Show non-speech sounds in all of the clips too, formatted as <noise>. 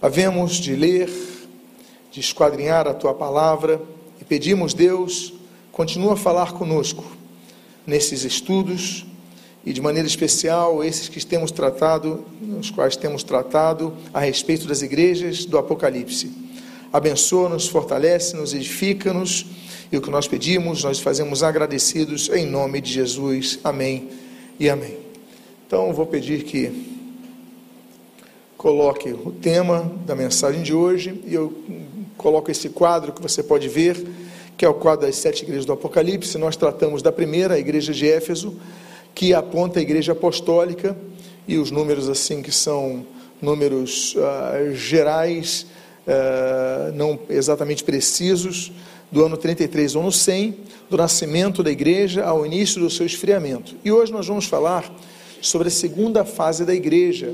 havemos de ler, de esquadrinhar a tua palavra e pedimos, Deus, continua a falar conosco nesses estudos e de maneira especial esses que temos tratado, os quais temos tratado a respeito das igrejas do Apocalipse. Abençoa-nos, fortalece-nos, edifica-nos e o que nós pedimos, nós fazemos agradecidos em nome de Jesus. Amém e amém. Então, vou pedir que coloque o tema da mensagem de hoje e eu coloco esse quadro que você pode ver, que é o quadro das sete igrejas do Apocalipse. Nós tratamos da primeira, a igreja de Éfeso, que aponta a igreja apostólica e os números assim que são números uh, gerais, uh, não exatamente precisos, do ano 33 ao ano 100, do nascimento da igreja ao início do seu esfriamento. E hoje nós vamos falar sobre a segunda fase da igreja,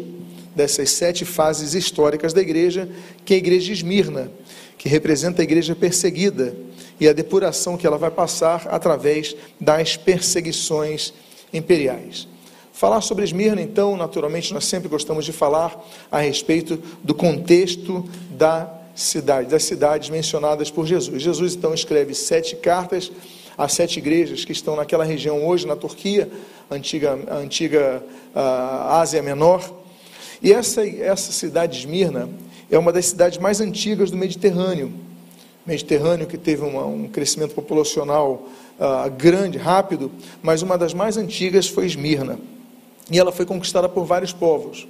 dessas sete fases históricas da igreja, que é a igreja de Esmirna, que representa a igreja perseguida e a depuração que ela vai passar através das perseguições imperiais. Falar sobre Esmirna, então, naturalmente, nós sempre gostamos de falar a respeito do contexto da cidade, das cidades mencionadas por Jesus. Jesus, então, escreve sete cartas às sete igrejas que estão naquela região hoje, na Turquia, antiga, antiga uh, Ásia Menor, e essa, essa cidade de Esmirna é uma das cidades mais antigas do Mediterrâneo. Mediterrâneo que teve uma, um crescimento populacional uh, grande, rápido, mas uma das mais antigas foi Esmirna. E ela foi conquistada por vários povos.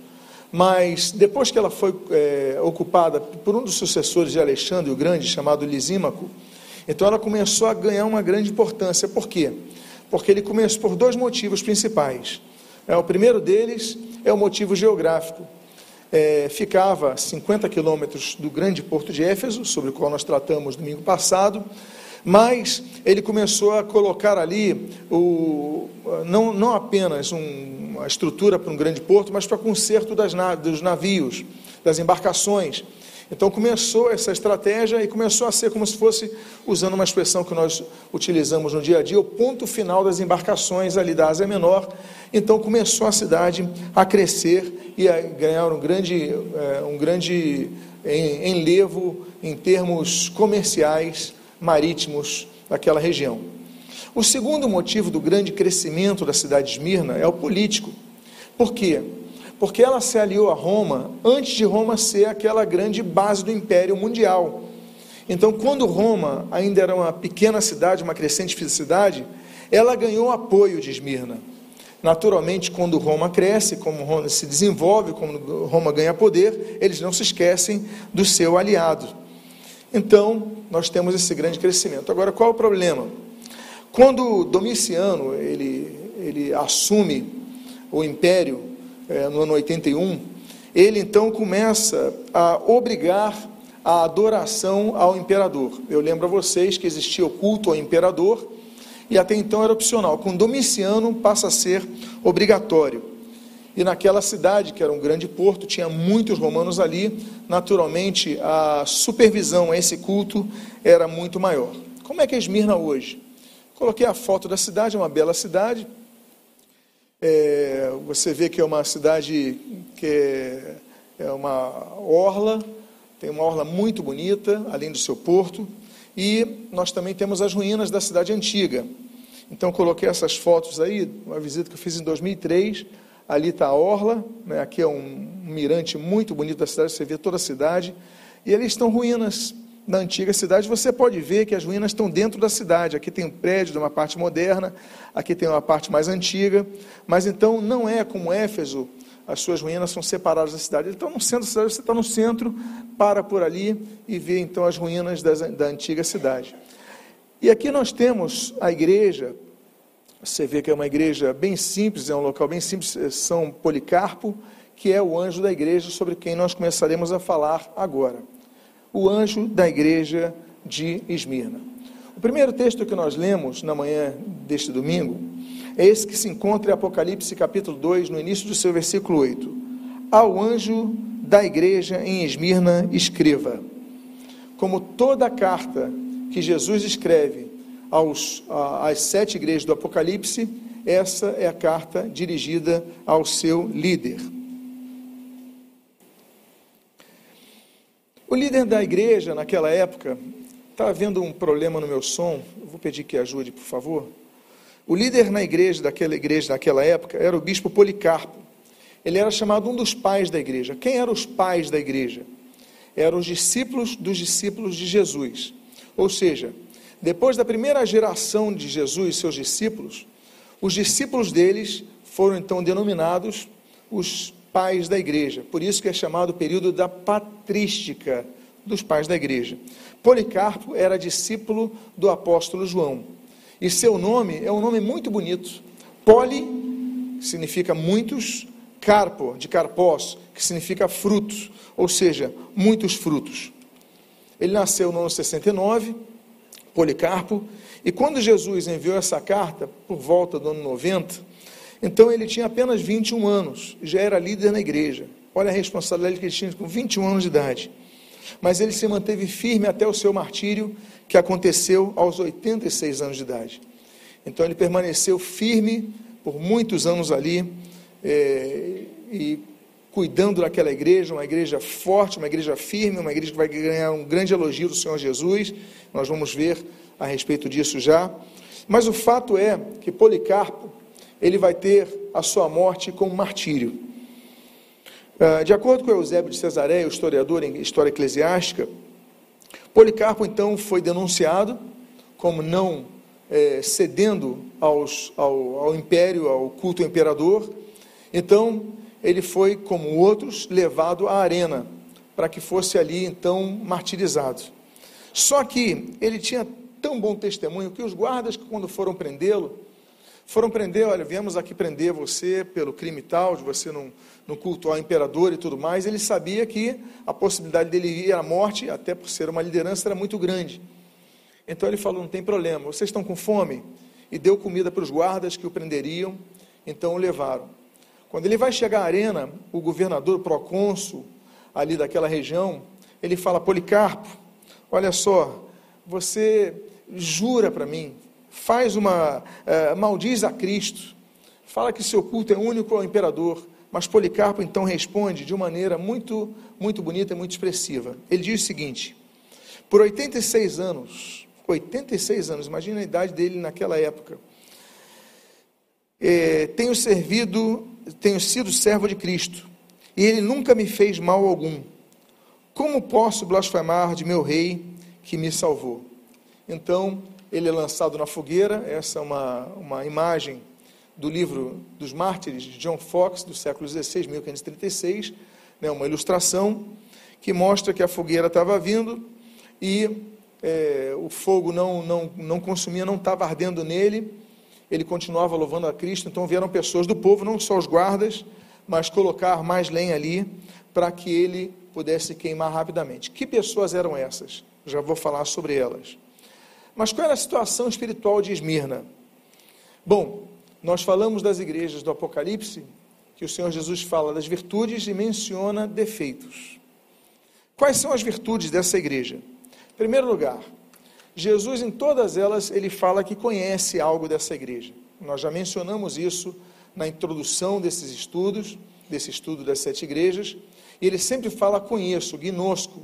Mas depois que ela foi é, ocupada por um dos sucessores de Alexandre o Grande, chamado Lisímaco, então ela começou a ganhar uma grande importância. Por quê? Porque ele começou por dois motivos principais. É, o primeiro deles é o motivo geográfico. É, ficava a 50 quilômetros do grande porto de Éfeso, sobre o qual nós tratamos domingo passado, mas ele começou a colocar ali o, não, não apenas um, uma estrutura para um grande porto, mas para conserto das, dos navios, das embarcações. Então começou essa estratégia e começou a ser como se fosse, usando uma expressão que nós utilizamos no dia a dia, o ponto final das embarcações ali da Ásia Menor. Então começou a cidade a crescer e a ganhar um grande, é, um grande enlevo em termos comerciais marítimos daquela região. O segundo motivo do grande crescimento da cidade de Esmirna é o político. Por quê? Porque ela se aliou a Roma antes de Roma ser aquela grande base do império mundial. Então, quando Roma ainda era uma pequena cidade, uma crescente cidade, ela ganhou apoio de Esmirna. Naturalmente, quando Roma cresce, como Roma se desenvolve, como Roma ganha poder, eles não se esquecem do seu aliado. Então, nós temos esse grande crescimento. Agora, qual é o problema? Quando Domiciano ele, ele assume o império, é, no ano 81, ele então começa a obrigar a adoração ao imperador. Eu lembro a vocês que existia o culto ao imperador e até então era opcional. Com Domiciano passa a ser obrigatório. E naquela cidade, que era um grande porto, tinha muitos romanos ali, naturalmente a supervisão a esse culto era muito maior. Como é que é Esmirna hoje? Coloquei a foto da cidade, é uma bela cidade, é, você vê que é uma cidade que é, é uma orla, tem uma orla muito bonita, além do seu porto, e nós também temos as ruínas da cidade antiga. Então, coloquei essas fotos aí, uma visita que eu fiz em 2003. Ali está a Orla, né? aqui é um mirante muito bonito da cidade, você vê toda a cidade. E ali estão ruínas na antiga cidade, você pode ver que as ruínas estão dentro da cidade. Aqui tem um prédio de uma parte moderna, aqui tem uma parte mais antiga, mas então não é como Éfeso, as suas ruínas são separadas da cidade. Então, no centro da cidade, você está no centro, para por ali e vê então as ruínas das, da antiga cidade. E aqui nós temos a igreja, você vê que é uma igreja bem simples, é um local bem simples, é São Policarpo, que é o anjo da igreja sobre quem nós começaremos a falar agora o anjo da igreja de Esmirna. O primeiro texto que nós lemos na manhã deste domingo é esse que se encontra em Apocalipse capítulo 2, no início do seu versículo 8. Ao anjo da igreja em Esmirna, escreva. Como toda carta que Jesus escreve aos, às sete igrejas do Apocalipse, essa é a carta dirigida ao seu líder. O líder da igreja naquela época, está havendo um problema no meu som, eu vou pedir que ajude, por favor. O líder na igreja, daquela igreja naquela época, era o bispo Policarpo. Ele era chamado um dos pais da igreja. Quem eram os pais da igreja? Eram os discípulos dos discípulos de Jesus. Ou seja, depois da primeira geração de Jesus e seus discípulos, os discípulos deles foram então denominados os pais da igreja. Por isso que é chamado o período da patrística dos pais da igreja. Policarpo era discípulo do apóstolo João. E seu nome é um nome muito bonito. Poli significa muitos, carpo, de carpós, que significa frutos, ou seja, muitos frutos. Ele nasceu no ano 69, Policarpo, e quando Jesus enviou essa carta, por volta do ano 90, então ele tinha apenas 21 anos, já era líder na igreja. Olha a responsabilidade que ele tinha com 21 anos de idade. Mas ele se manteve firme até o seu martírio, que aconteceu aos 86 anos de idade. Então ele permaneceu firme por muitos anos ali, é, e cuidando daquela igreja, uma igreja forte, uma igreja firme, uma igreja que vai ganhar um grande elogio do Senhor Jesus. Nós vamos ver a respeito disso já. Mas o fato é que Policarpo, ele vai ter a sua morte como martírio. Ah, de acordo com Eusébio de Cesareia, o historiador em história eclesiástica, Policarpo então foi denunciado como não é, cedendo aos, ao, ao império, ao culto ao imperador. Então, ele foi, como outros, levado à arena, para que fosse ali então martirizado. Só que ele tinha tão bom testemunho que os guardas, quando foram prendê-lo, foram prender, olha, viemos aqui prender você pelo crime tal, de você não, não cultuar o imperador e tudo mais. Ele sabia que a possibilidade dele ir à morte, até por ser uma liderança, era muito grande. Então ele falou: não tem problema, vocês estão com fome? E deu comida para os guardas que o prenderiam, então o levaram. Quando ele vai chegar à arena, o governador, o procônsul ali daquela região, ele fala: Policarpo, olha só, você jura para mim, faz uma, uh, maldiz a Cristo, fala que seu culto é único ao imperador. Mas Policarpo então responde de uma maneira muito, muito bonita e muito expressiva. Ele diz o seguinte: por 86 anos, 86 anos, imagina a idade dele naquela época, é, tenho servido, tenho sido servo de Cristo, e ele nunca me fez mal algum. Como posso blasfemar de meu rei que me salvou? Então, ele é lançado na fogueira, essa é uma, uma imagem do livro dos Mártires de John Fox, do século XVI, 1536, né, uma ilustração que mostra que a fogueira estava vindo e é, o fogo não, não, não consumia, não estava ardendo nele, ele continuava louvando a Cristo, então vieram pessoas do povo, não só os guardas, mas colocar mais lenha ali para que ele pudesse queimar rapidamente. Que pessoas eram essas? Já vou falar sobre elas. Mas qual era a situação espiritual de Esmirna? Bom, nós falamos das igrejas do Apocalipse, que o Senhor Jesus fala das virtudes e menciona defeitos. Quais são as virtudes dessa igreja? Em primeiro lugar, Jesus em todas elas ele fala que conhece algo dessa igreja. Nós já mencionamos isso na introdução desses estudos, desse estudo das sete igrejas, e ele sempre fala conheço, gnosco,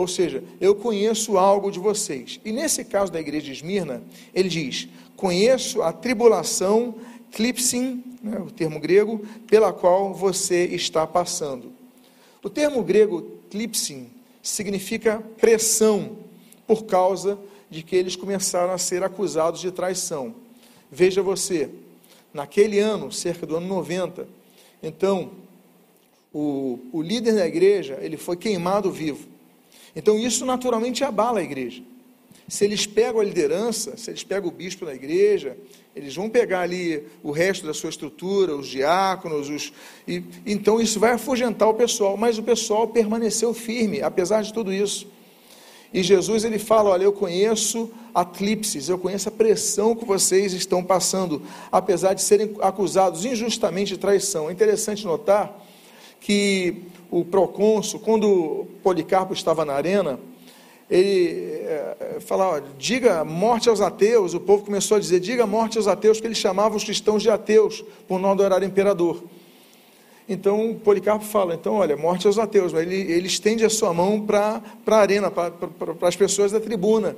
ou seja, eu conheço algo de vocês. E nesse caso da igreja de Esmirna, ele diz: conheço a tribulação, clipsin, né, o termo grego, pela qual você está passando. O termo grego clipsin significa pressão, por causa de que eles começaram a ser acusados de traição. Veja você, naquele ano, cerca do ano 90, então, o, o líder da igreja, ele foi queimado vivo. Então isso naturalmente abala a igreja. Se eles pegam a liderança, se eles pegam o bispo da igreja, eles vão pegar ali o resto da sua estrutura, os diáconos, os, e, então isso vai afugentar o pessoal, mas o pessoal permaneceu firme, apesar de tudo isso. E Jesus ele fala: Olha, eu conheço a eu conheço a pressão que vocês estão passando, apesar de serem acusados injustamente de traição. É interessante notar que o procônsul, quando Policarpo estava na arena, ele é, falava, diga morte aos ateus, o povo começou a dizer, diga morte aos ateus, porque ele chamava os cristãos de ateus, por não adorar o imperador. Então, Policarpo fala, então, olha, morte aos ateus, ele, ele estende a sua mão para a arena, para as pessoas da tribuna,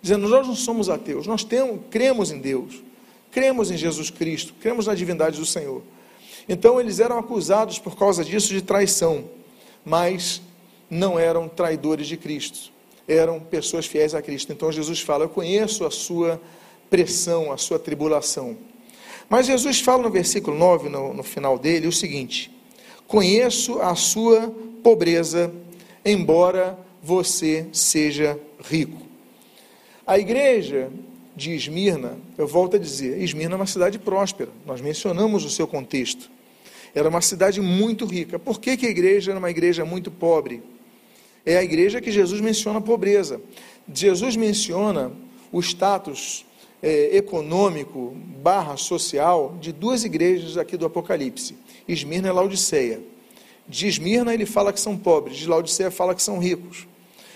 dizendo, nós não somos ateus, nós temos, cremos em Deus, cremos em Jesus Cristo, cremos na divindade do Senhor. Então, eles eram acusados por causa disso de traição, mas não eram traidores de Cristo, eram pessoas fiéis a Cristo. Então, Jesus fala, eu conheço a sua pressão, a sua tribulação. Mas Jesus fala no versículo 9, no, no final dele, o seguinte: Conheço a sua pobreza, embora você seja rico. A igreja de Esmirna, eu volto a dizer, Esmirna é uma cidade próspera, nós mencionamos o seu contexto. Era uma cidade muito rica. Por que, que a igreja era uma igreja muito pobre? É a igreja que Jesus menciona a pobreza. Jesus menciona o status é, econômico barra social de duas igrejas aqui do Apocalipse, Esmirna e Laodiceia. De Esmirna ele fala que são pobres, de Laodiceia fala que são ricos.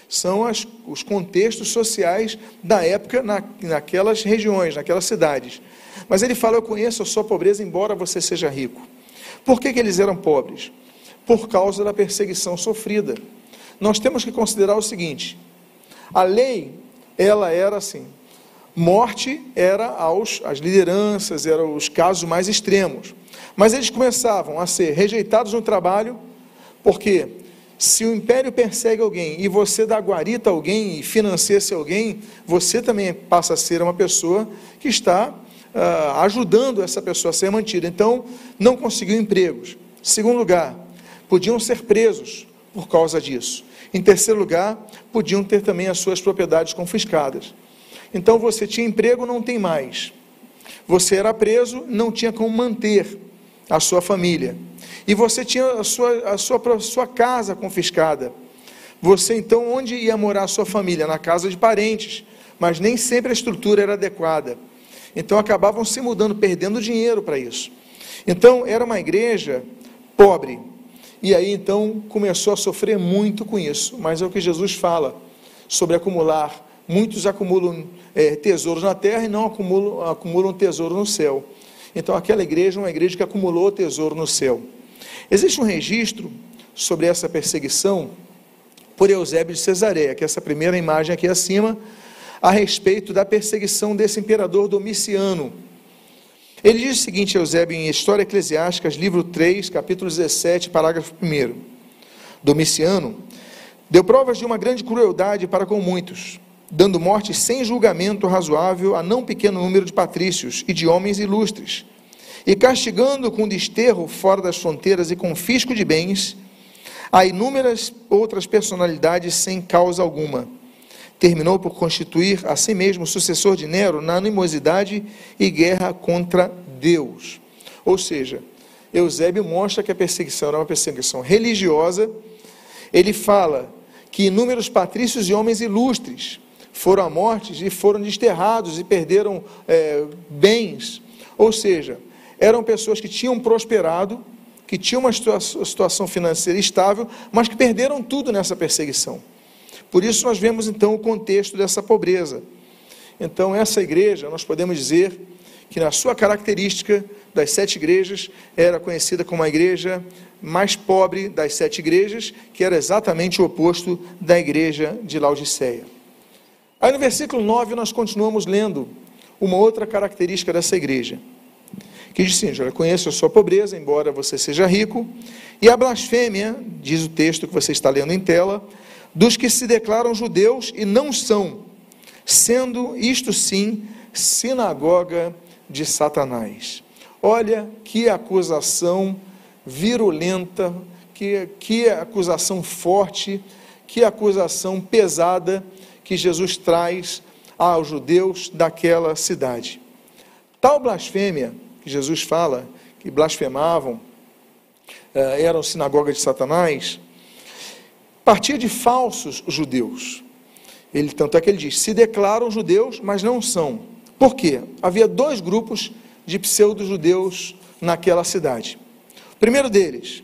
São as, os contextos sociais da época na, naquelas regiões, naquelas cidades. Mas ele fala: Eu conheço a sua pobreza, embora você seja rico. Por que, que eles eram pobres? Por causa da perseguição sofrida. Nós temos que considerar o seguinte: a lei, ela era assim, morte era aos as lideranças, eram os casos mais extremos. Mas eles começavam a ser rejeitados no trabalho, porque se o império persegue alguém e você dá guarita a alguém e financia esse alguém, você também passa a ser uma pessoa que está uh, ajudando essa pessoa a ser mantida. Então, não conseguiu empregos. Segundo lugar, podiam ser presos por causa disso. Em terceiro lugar, podiam ter também as suas propriedades confiscadas. Então você tinha emprego, não tem mais. Você era preso, não tinha como manter a sua família. E você tinha a sua, a sua, a sua casa confiscada. Você então, onde ia morar a sua família? Na casa de parentes. Mas nem sempre a estrutura era adequada. Então acabavam se mudando, perdendo dinheiro para isso. Então era uma igreja pobre. E aí então começou a sofrer muito com isso. Mas é o que Jesus fala sobre acumular Muitos acumulam é, tesouros na terra e não acumulam, acumulam tesouro no céu. Então, aquela igreja é uma igreja que acumulou tesouro no céu. Existe um registro sobre essa perseguição por Eusébio de Cesareia, que é essa primeira imagem aqui acima, a respeito da perseguição desse imperador Domiciano. Ele diz o seguinte, Eusébio, em História Eclesiásticas, livro 3, capítulo 17, parágrafo 1. Domiciano deu provas de uma grande crueldade para com muitos dando morte sem julgamento razoável a não pequeno número de patrícios e de homens ilustres, e castigando com desterro fora das fronteiras e confisco de bens a inúmeras outras personalidades sem causa alguma. Terminou por constituir a si mesmo sucessor de Nero na animosidade e guerra contra Deus. Ou seja, Eusébio mostra que a perseguição era uma perseguição religiosa. Ele fala que inúmeros patrícios e homens ilustres foram à morte e foram desterrados e perderam é, bens. Ou seja, eram pessoas que tinham prosperado, que tinham uma situação financeira estável, mas que perderam tudo nessa perseguição. Por isso nós vemos então o contexto dessa pobreza. Então, essa igreja, nós podemos dizer que na sua característica das sete igrejas, era conhecida como a igreja mais pobre das sete igrejas, que era exatamente o oposto da igreja de Laodiceia. Aí no versículo 9 nós continuamos lendo uma outra característica dessa igreja. Que diz assim: já conheço a sua pobreza, embora você seja rico, e a blasfêmia, diz o texto que você está lendo em tela, dos que se declaram judeus e não são, sendo isto sim sinagoga de Satanás. Olha que acusação virulenta, que, que acusação forte, que acusação pesada que Jesus traz aos judeus daquela cidade. Tal blasfêmia que Jesus fala, que blasfemavam, eh, eram sinagoga de Satanás, partia de falsos judeus. Ele, tanto é que ele diz: se declaram judeus, mas não são. Por quê? Havia dois grupos de pseudo-judeus naquela cidade. O primeiro deles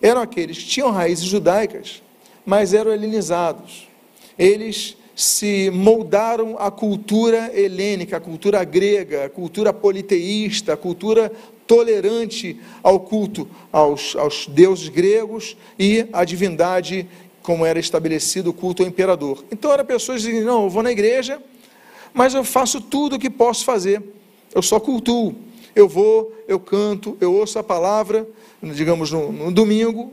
eram aqueles que tinham raízes judaicas, mas eram helenizados. Eles se moldaram à cultura helênica, à cultura grega, à cultura politeísta, à cultura tolerante ao culto aos, aos deuses gregos e à divindade, como era estabelecido o culto ao imperador. Então eram pessoas que diziam: não, eu vou na igreja, mas eu faço tudo o que posso fazer, eu só cultuo. Eu vou, eu canto, eu ouço a palavra, digamos no, no domingo,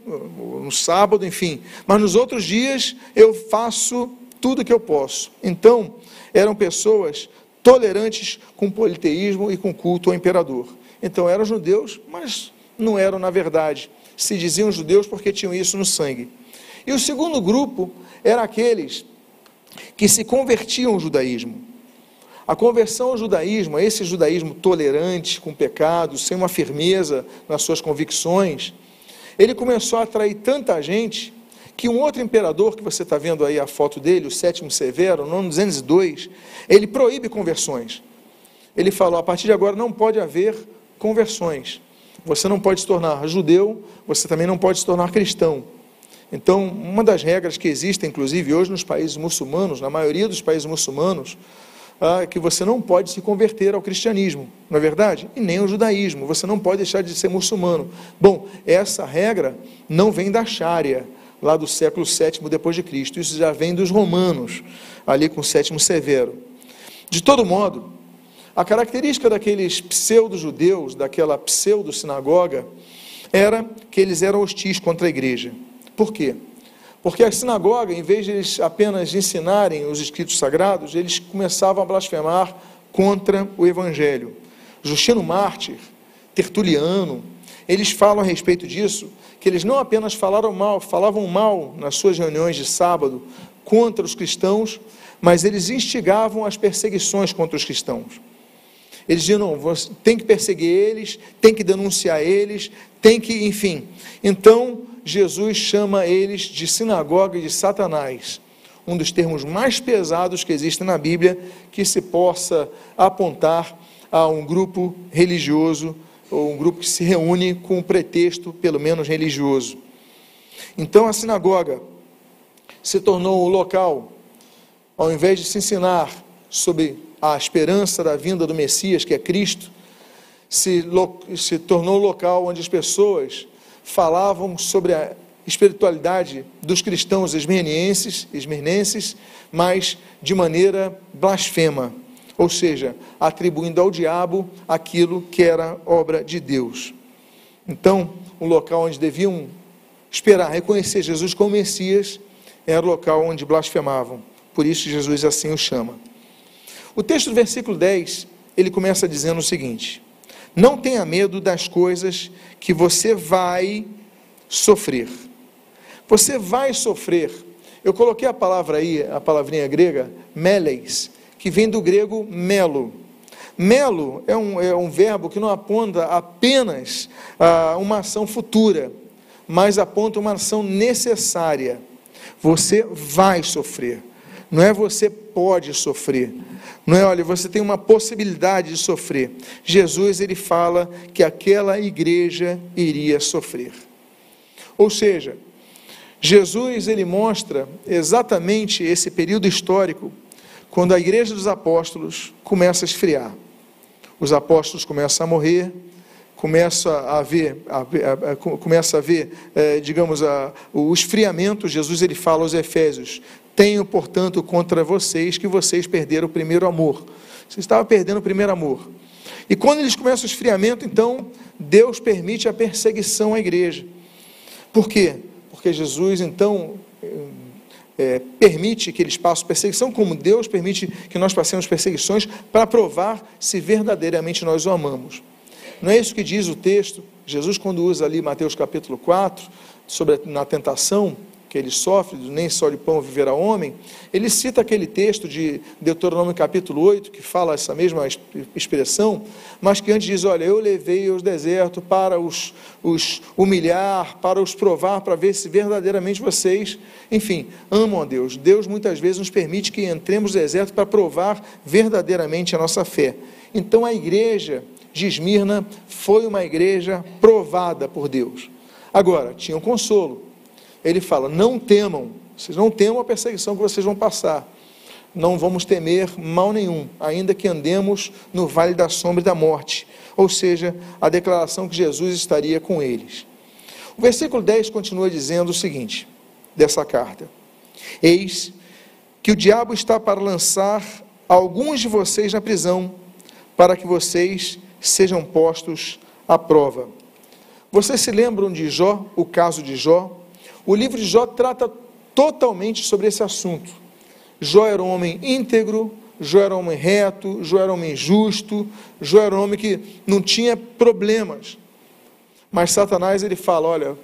no sábado, enfim. Mas nos outros dias eu faço tudo o que eu posso. Então, eram pessoas tolerantes com politeísmo e com culto ao imperador. Então eram judeus, mas não eram na verdade. Se diziam judeus porque tinham isso no sangue. E o segundo grupo era aqueles que se convertiam ao judaísmo. A conversão ao judaísmo, a esse judaísmo tolerante com pecados, sem uma firmeza nas suas convicções, ele começou a atrair tanta gente que um outro imperador, que você está vendo aí a foto dele, o sétimo Severo, no ano 202, ele proíbe conversões. Ele falou: a partir de agora não pode haver conversões. Você não pode se tornar judeu, você também não pode se tornar cristão. Então, uma das regras que existem, inclusive hoje nos países muçulmanos, na maioria dos países muçulmanos, é que você não pode se converter ao cristianismo, não é verdade? E nem ao judaísmo, você não pode deixar de ser muçulmano. Bom, essa regra não vem da Sharia, lá do século VII depois de Cristo. Isso já vem dos romanos, ali com o sétimo Severo. De todo modo, a característica daqueles pseudo-judeus, daquela pseudo-sinagoga, era que eles eram hostis contra a igreja. Por quê? Porque a sinagoga, em vez de eles apenas ensinarem os escritos sagrados, eles começavam a blasfemar contra o evangelho. Justino Mártir, Tertuliano, eles falam a respeito disso, que eles não apenas falaram mal, falavam mal nas suas reuniões de sábado contra os cristãos, mas eles instigavam as perseguições contra os cristãos. Eles diziam, não, você tem que perseguir eles, tem que denunciar eles, tem que, enfim. Então, Jesus chama eles de sinagoga de Satanás, um dos termos mais pesados que existem na Bíblia, que se possa apontar a um grupo religioso, ou um grupo que se reúne com um pretexto, pelo menos religioso. Então, a sinagoga se tornou o local, ao invés de se ensinar sobre a esperança da vinda do Messias, que é Cristo, se, se tornou o local onde as pessoas falavam sobre a espiritualidade dos cristãos esmirnienses, esmirnenses, mas de maneira blasfema, ou seja, atribuindo ao diabo aquilo que era obra de Deus. Então, o local onde deviam esperar reconhecer Jesus como Messias era o local onde blasfemavam. Por isso Jesus assim o chama. O texto do versículo 10, ele começa dizendo o seguinte: Não tenha medo das coisas que você vai sofrer. Você vai sofrer. Eu coloquei a palavra aí, a palavrinha grega, meleis, que vem do grego melo. Melo é um, é um verbo que não aponta apenas a uma ação futura, mas aponta uma ação necessária. Você vai sofrer. Não é você pode sofrer. Não é, olha, você tem uma possibilidade de sofrer. Jesus ele fala que aquela igreja iria sofrer. Ou seja, Jesus ele mostra exatamente esse período histórico quando a igreja dos apóstolos começa a esfriar. Os apóstolos começam a morrer, começa a haver, a, a, a, começa a haver, é, digamos, o esfriamento. Jesus ele fala aos Efésios: tenho, portanto, contra vocês que vocês perderam o primeiro amor. Vocês estavam perdendo o primeiro amor. E quando eles começam o esfriamento, então, Deus permite a perseguição à igreja. Por quê? Porque Jesus, então, é, permite que eles passem perseguição, como Deus permite que nós passemos perseguições, para provar se verdadeiramente nós o amamos. Não é isso que diz o texto? Jesus, quando usa ali Mateus capítulo 4, sobre na tentação, que ele sofre, nem só de pão viverá homem, ele cita aquele texto de Deuteronômio capítulo 8, que fala essa mesma expressão, mas que antes diz: Olha, eu levei aos desertos para os, os humilhar, para os provar, para ver se verdadeiramente vocês, enfim, amam a Deus. Deus muitas vezes nos permite que entremos no deserto para provar verdadeiramente a nossa fé. Então a igreja de Esmirna foi uma igreja provada por Deus. Agora, tinha um consolo ele fala: não temam, vocês não temam a perseguição que vocês vão passar. não vamos temer mal nenhum, ainda que andemos no vale da sombra e da morte. Ou seja, a declaração que Jesus estaria com eles. O versículo 10 continua dizendo o seguinte, dessa carta: Eis que o diabo está para lançar alguns de vocês na prisão, para que vocês sejam postos à prova. Vocês se lembram de Jó, o caso de Jó? O livro de Jó trata totalmente sobre esse assunto. Jó era um homem íntegro, Jó era um homem reto, Jó era um homem justo, Jó era um homem que não tinha problemas. Mas Satanás ele fala: olha,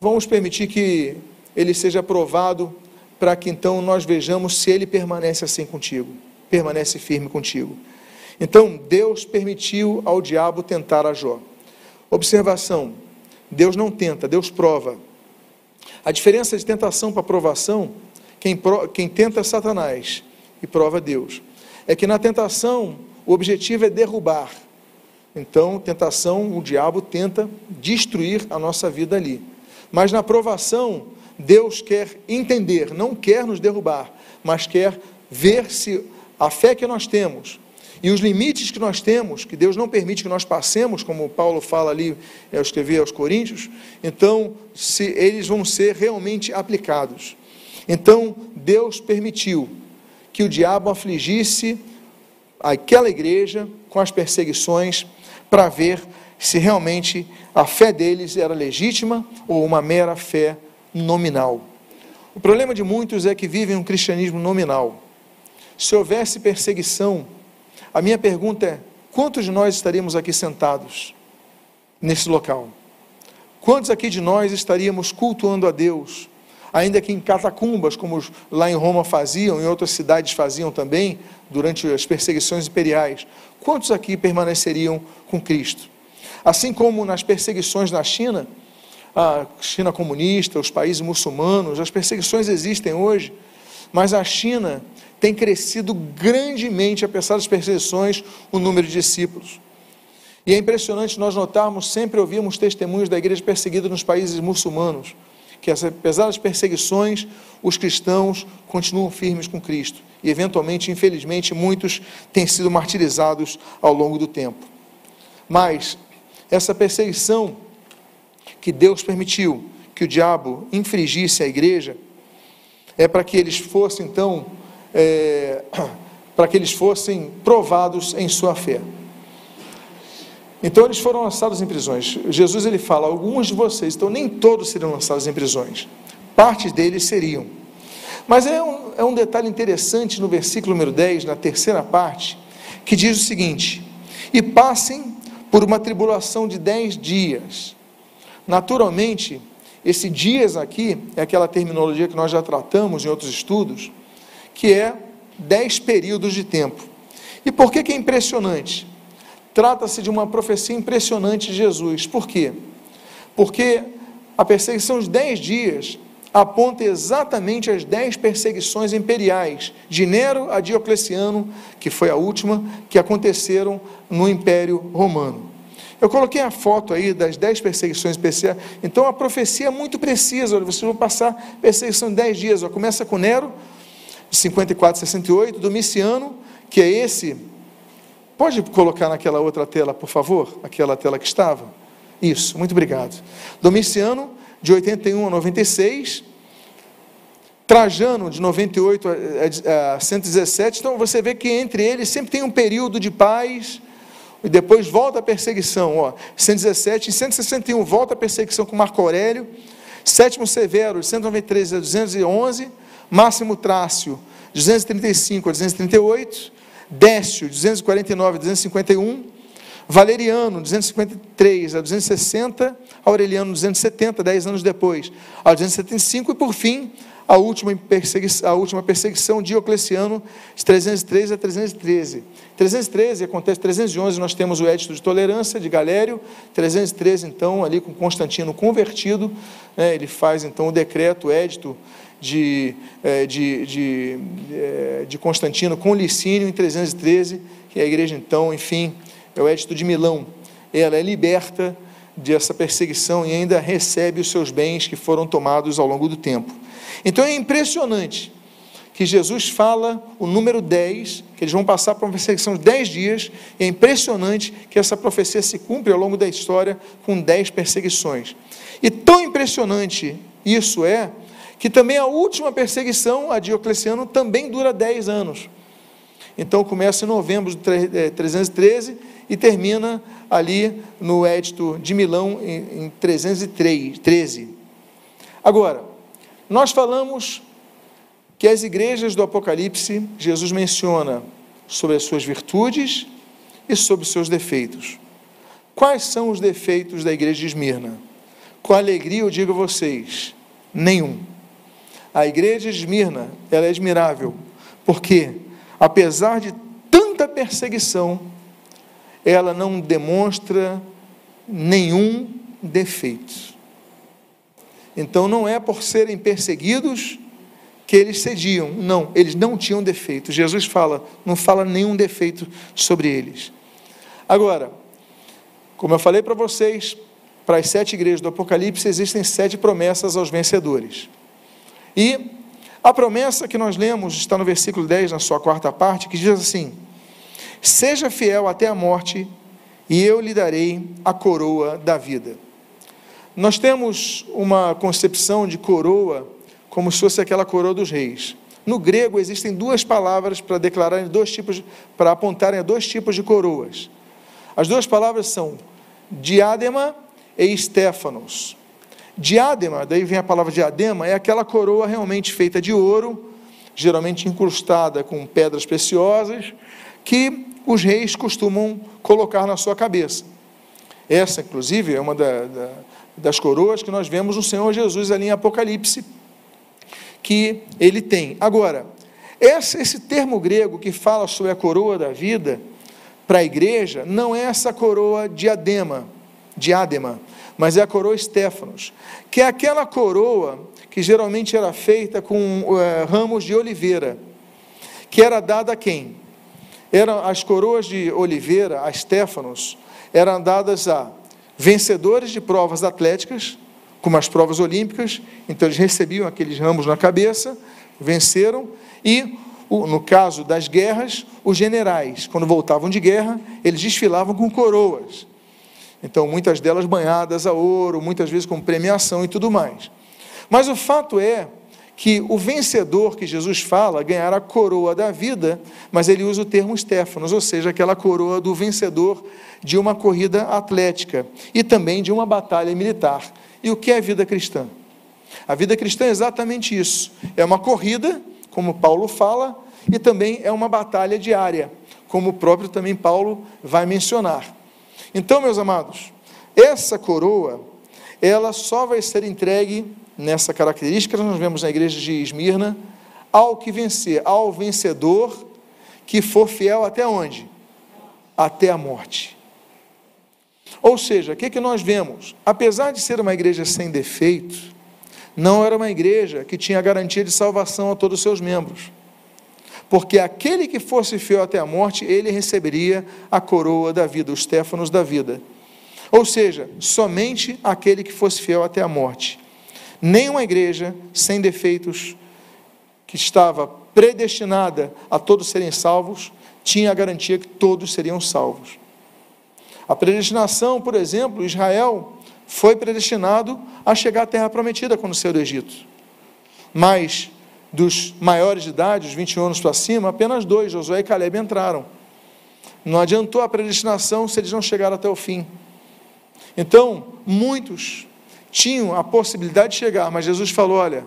vamos permitir que ele seja provado para que então nós vejamos se ele permanece assim contigo, permanece firme contigo. Então Deus permitiu ao diabo tentar a Jó. Observação: Deus não tenta, Deus prova. A diferença de tentação para provação, quem, pro, quem tenta é Satanás e prova Deus. É que na tentação o objetivo é derrubar. Então, tentação, o diabo tenta destruir a nossa vida ali. Mas na provação, Deus quer entender, não quer nos derrubar, mas quer ver se a fé que nós temos e os limites que nós temos, que Deus não permite que nós passemos, como Paulo fala ali, eu escrevi aos Coríntios, então se eles vão ser realmente aplicados. Então Deus permitiu que o diabo afligisse aquela igreja com as perseguições para ver se realmente a fé deles era legítima ou uma mera fé nominal. O problema de muitos é que vivem um cristianismo nominal. Se houvesse perseguição, a minha pergunta é: quantos de nós estaríamos aqui sentados nesse local? Quantos aqui de nós estaríamos cultuando a Deus, ainda que em catacumbas, como lá em Roma faziam, em outras cidades faziam também, durante as perseguições imperiais? Quantos aqui permaneceriam com Cristo? Assim como nas perseguições na China, a China comunista, os países muçulmanos, as perseguições existem hoje, mas a China tem crescido grandemente, apesar das perseguições, o número de discípulos. E é impressionante nós notarmos, sempre ouvimos testemunhos da igreja perseguida nos países muçulmanos, que apesar das perseguições, os cristãos continuam firmes com Cristo. E eventualmente, infelizmente, muitos têm sido martirizados ao longo do tempo. Mas essa perseguição que Deus permitiu que o diabo infringisse à igreja é para que eles fossem então é, <clears throat> para que eles fossem provados em sua fé. Então eles foram lançados em prisões. Jesus ele fala: alguns de vocês, então nem todos seriam lançados em prisões, parte deles seriam. Mas é um, é um detalhe interessante no versículo número 10, na terceira parte, que diz o seguinte: E passem por uma tribulação de dez dias. Naturalmente, esse dias aqui é aquela terminologia que nós já tratamos em outros estudos, que é dez períodos de tempo. E por que, que é impressionante? Trata-se de uma profecia impressionante de Jesus. Por quê? Porque a perseguição de dez dias aponta exatamente as dez perseguições imperiais, de Nero a Diocleciano, que foi a última, que aconteceram no Império Romano. Eu coloquei a foto aí das dez perseguições especiais. Então a profecia é muito precisa. Olha, vocês vão passar perseguição de dez dias. Ó. Começa com Nero, de 54 a 68, Domiciano, que é esse. Pode colocar naquela outra tela, por favor? Aquela tela que estava? Isso, muito obrigado. Domiciano, de 81 a 96. Trajano, de 98 a 117. Então você vê que entre eles sempre tem um período de paz e depois volta a perseguição. Ó, 117 e 161 volta a perseguição com Marco Aurélio. Sétimo Severo, de 193 a 211. Máximo Trácio, 235 a 238, Décio, 249 a 251, Valeriano, 253 a 260, Aureliano, 270, 10 anos depois, a 275, e por fim, a última perseguição, a última perseguição Diocleciano, de 303 a 313. 313 acontece, 311 nós temos o Edito de Tolerância de Galério, 313 então ali com Constantino convertido, né, ele faz então o decreto, o Edito de, é, de, de, é, de Constantino com Licínio em 313, que é a igreja então, enfim, é o Edito de Milão. Ela é liberta dessa perseguição e ainda recebe os seus bens que foram tomados ao longo do tempo. Então é impressionante que Jesus fala o número 10, que eles vão passar por uma perseguição de 10 dias, e é impressionante que essa profecia se cumpre ao longo da história com 10 perseguições. E tão impressionante isso é, que também a última perseguição, a Diocleciano, também dura 10 anos. Então começa em novembro de 313 é, e termina ali no Édito de Milão em 313. Agora, nós falamos que as igrejas do Apocalipse, Jesus menciona sobre as suas virtudes e sobre os seus defeitos. Quais são os defeitos da igreja de Esmirna? Com alegria eu digo a vocês, nenhum. A igreja de Esmirna, ela é admirável, porque apesar de tanta perseguição, ela não demonstra nenhum defeito. Então não é por serem perseguidos que eles cediam. Não, eles não tinham defeito. Jesus fala, não fala nenhum defeito sobre eles. Agora, como eu falei para vocês, para as sete igrejas do Apocalipse existem sete promessas aos vencedores. E a promessa que nós lemos está no versículo 10, na sua quarta parte, que diz assim: Seja fiel até a morte, e eu lhe darei a coroa da vida. Nós temos uma concepção de coroa como se fosse aquela coroa dos reis. No grego existem duas palavras para declarar dois tipos, para apontarem a dois tipos de coroas. As duas palavras são diadema e estéfanos. Diadema, daí vem a palavra diadema, é aquela coroa realmente feita de ouro, geralmente incrustada com pedras preciosas, que os reis costumam colocar na sua cabeça. Essa, inclusive, é uma da, da, das coroas que nós vemos no Senhor Jesus ali em Apocalipse, que ele tem. Agora, esse, esse termo grego que fala sobre a coroa da vida para a igreja não é essa coroa diadema, diadema, mas é a coroa Stefanos, que é aquela coroa que geralmente era feita com uh, ramos de oliveira, que era dada a quem? Eram as coroas de oliveira, a Stefanos, eram dadas a vencedores de provas atléticas, como as provas olímpicas, então eles recebiam aqueles ramos na cabeça, venceram, e no caso das guerras, os generais, quando voltavam de guerra, eles desfilavam com coroas. Então, muitas delas banhadas a ouro, muitas vezes com premiação e tudo mais. Mas o fato é que o vencedor que Jesus fala ganhará a coroa da vida, mas ele usa o termo Stefanos, ou seja, aquela coroa do vencedor de uma corrida atlética e também de uma batalha militar. E o que é a vida cristã? A vida cristã é exatamente isso. É uma corrida, como Paulo fala, e também é uma batalha diária, como o próprio também Paulo vai mencionar. Então, meus amados, essa coroa, ela só vai ser entregue nessa característica que nós vemos na igreja de Esmirna, ao que vencer, ao vencedor que for fiel até onde? Até a morte. Ou seja, o que, que nós vemos? Apesar de ser uma igreja sem defeito, não era uma igreja que tinha garantia de salvação a todos os seus membros. Porque aquele que fosse fiel até a morte, ele receberia a coroa da vida, os téfanos da vida. Ou seja, somente aquele que fosse fiel até a morte. Nenhuma igreja sem defeitos, que estava predestinada a todos serem salvos, tinha a garantia que todos seriam salvos. A predestinação, por exemplo, Israel foi predestinado a chegar à terra prometida quando saiu do Egito. Mas dos maiores de idade, os 21 anos para cima, apenas dois, Josué e Caleb, entraram. Não adiantou a predestinação se eles não chegaram até o fim. Então, muitos tinham a possibilidade de chegar, mas Jesus falou: olha,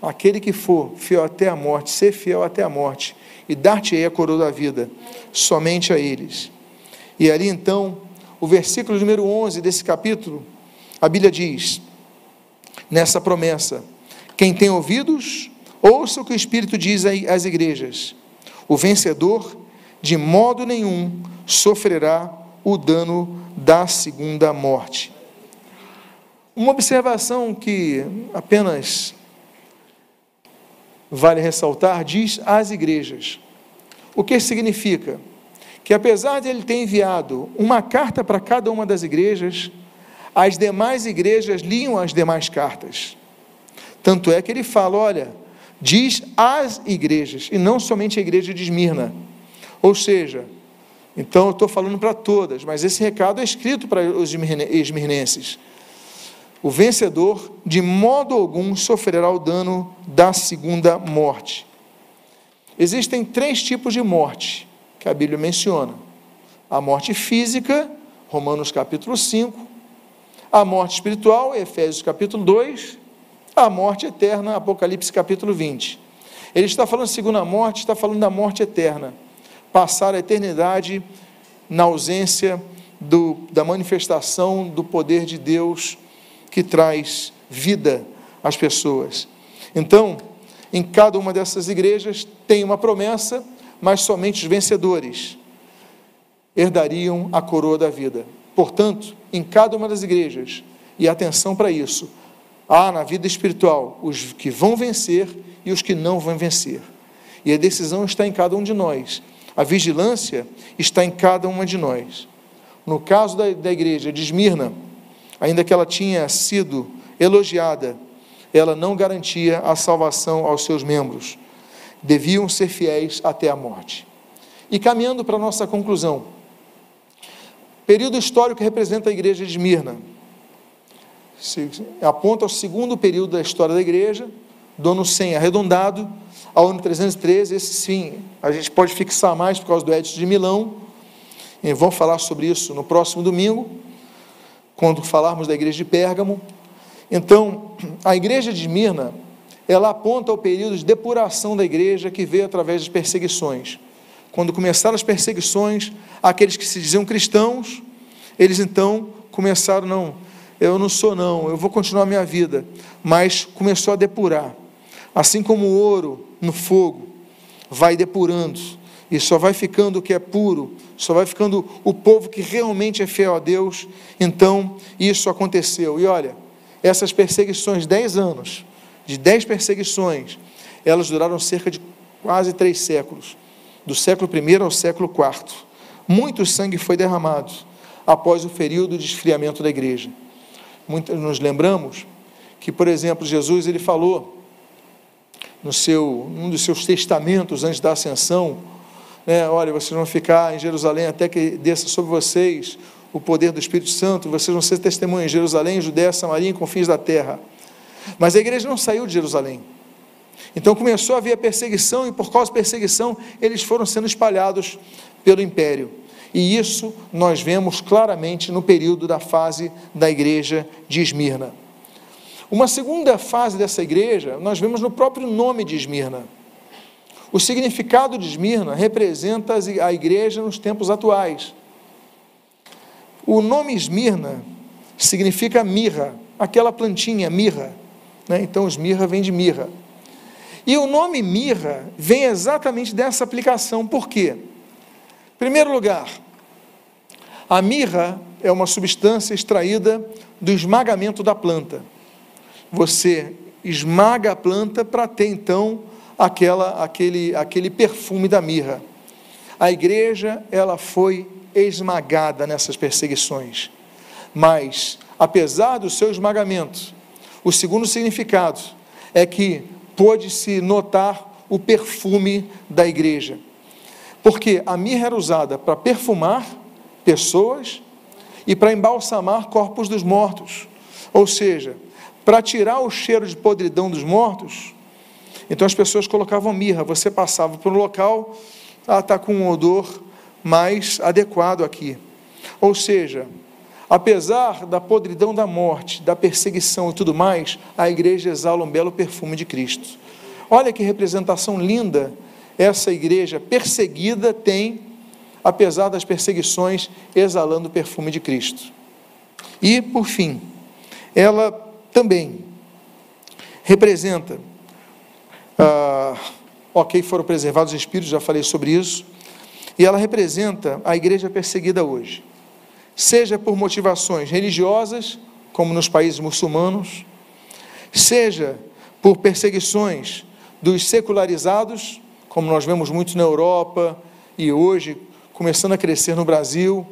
aquele que for fiel até a morte, ser fiel até a morte, e dar-te-ei a coroa da vida, somente a eles. E ali então, o versículo número 11 desse capítulo, a Bíblia diz, nessa promessa: quem tem ouvidos, ouça o que o Espírito diz às igrejas. O vencedor, de modo nenhum, sofrerá o dano da segunda morte. Uma observação que apenas vale ressaltar diz às igrejas. O que significa? que apesar de ele ter enviado uma carta para cada uma das igrejas, as demais igrejas liam as demais cartas. Tanto é que ele fala: olha, Diz as igrejas, e não somente a igreja de Esmirna. Ou seja, então eu estou falando para todas, mas esse recado é escrito para os esmirnenses. O vencedor, de modo algum, sofrerá o dano da segunda morte. Existem três tipos de morte que a Bíblia menciona: a morte física, Romanos capítulo 5, a morte espiritual, Efésios capítulo 2, a morte eterna, Apocalipse capítulo 20. Ele está falando de segunda morte, está falando da morte eterna passar a eternidade na ausência do, da manifestação do poder de Deus que traz vida às pessoas. Então, em cada uma dessas igrejas tem uma promessa, mas somente os vencedores herdariam a coroa da vida. Portanto, em cada uma das igrejas, e atenção para isso, há na vida espiritual os que vão vencer e os que não vão vencer. E a decisão está em cada um de nós. A vigilância está em cada uma de nós. No caso da, da igreja de Esmirna, ainda que ela tinha sido elogiada, ela não garantia a salvação aos seus membros. Deviam ser fiéis até a morte. E caminhando para a nossa conclusão, período histórico que representa a igreja de Esmirna. Aponta ao segundo período da história da igreja, do ano 100 arredondado, ao ano 313, esse sim, a gente pode fixar mais por causa do Edito de Milão, e vamos falar sobre isso no próximo domingo, quando falarmos da igreja de Pérgamo. Então, <clears throat> a igreja de Mirna, ela aponta ao período de depuração da igreja que veio através das perseguições. Quando começaram as perseguições, aqueles que se diziam cristãos, eles então começaram, não, eu não sou não, eu vou continuar a minha vida, mas começou a depurar. Assim como o ouro no fogo vai depurando, e só vai ficando o que é puro, só vai ficando o povo que realmente é fiel a Deus, então isso aconteceu. E olha, essas perseguições, dez anos, de dez perseguições, elas duraram cerca de quase três séculos, do século I ao século IV. Muito sangue foi derramado após o período de esfriamento da igreja. Muito, nos lembramos que, por exemplo, Jesus ele falou no seu, um dos seus testamentos antes da ascensão, né, olha, vocês vão ficar em Jerusalém até que desça sobre vocês o poder do Espírito Santo, vocês vão ser testemunhas em Jerusalém, Judéia, Samaria e confins da terra. Mas a igreja não saiu de Jerusalém. Então começou a haver perseguição, e por causa da perseguição, eles foram sendo espalhados pelo império. E isso nós vemos claramente no período da fase da igreja de Esmirna. Uma segunda fase dessa igreja, nós vemos no próprio nome de Esmirna. O significado de Esmirna representa a igreja nos tempos atuais. O nome Esmirna significa mirra, aquela plantinha, mirra. Né? Então, esmirra vem de mirra. E o nome mirra vem exatamente dessa aplicação. Por quê? Primeiro lugar, a mirra é uma substância extraída do esmagamento da planta. Você esmaga a planta para ter então aquela, aquele, aquele perfume da mirra. A igreja ela foi esmagada nessas perseguições, mas apesar do seu esmagamento, o segundo significado é que pôde-se notar o perfume da igreja, porque a mirra era usada para perfumar pessoas e para embalsamar corpos dos mortos, ou seja, para tirar o cheiro de podridão dos mortos, então as pessoas colocavam mirra. Você passava por um local, ela está com um odor mais adequado aqui. Ou seja, apesar da podridão da morte, da perseguição e tudo mais, a igreja exala um belo perfume de Cristo. Olha que representação linda essa igreja perseguida tem, apesar das perseguições, exalando o perfume de Cristo. E, por fim, ela também representa, ah, ok, foram preservados os espíritos, já falei sobre isso, e ela representa a igreja perseguida hoje, seja por motivações religiosas, como nos países muçulmanos, seja por perseguições dos secularizados, como nós vemos muito na Europa e hoje começando a crescer no Brasil,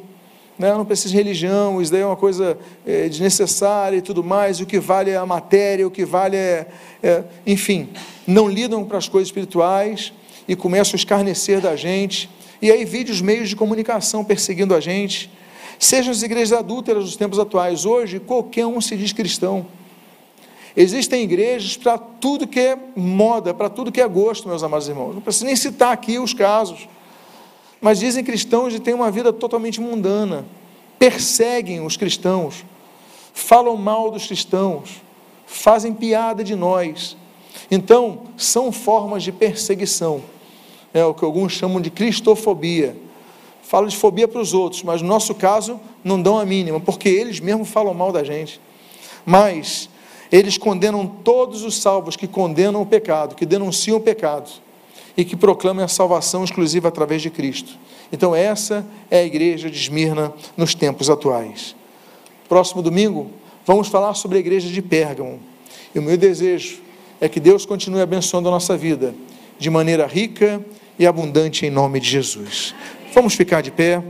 né? não precisa de religião, isso daí é uma coisa é, desnecessária e tudo mais, o que vale é a matéria, o que vale é, é enfim, não lidam para as coisas espirituais e começam a escarnecer da gente, e aí vídeos meios de comunicação perseguindo a gente, sejam as igrejas adúlteras dos tempos atuais, hoje qualquer um se diz cristão, Existem igrejas para tudo que é moda, para tudo que é gosto, meus amados irmãos. Não preciso nem citar aqui os casos. Mas dizem cristãos e têm uma vida totalmente mundana, perseguem os cristãos, falam mal dos cristãos, fazem piada de nós. Então, são formas de perseguição. É o que alguns chamam de cristofobia. Falam de fobia para os outros, mas no nosso caso não dão a mínima, porque eles mesmos falam mal da gente. Mas eles condenam todos os salvos que condenam o pecado, que denunciam o pecado e que proclamam a salvação exclusiva através de Cristo. Então, essa é a igreja de Esmirna nos tempos atuais. Próximo domingo, vamos falar sobre a igreja de Pérgamo. E o meu desejo é que Deus continue abençoando a nossa vida de maneira rica e abundante em nome de Jesus. Vamos ficar de pé.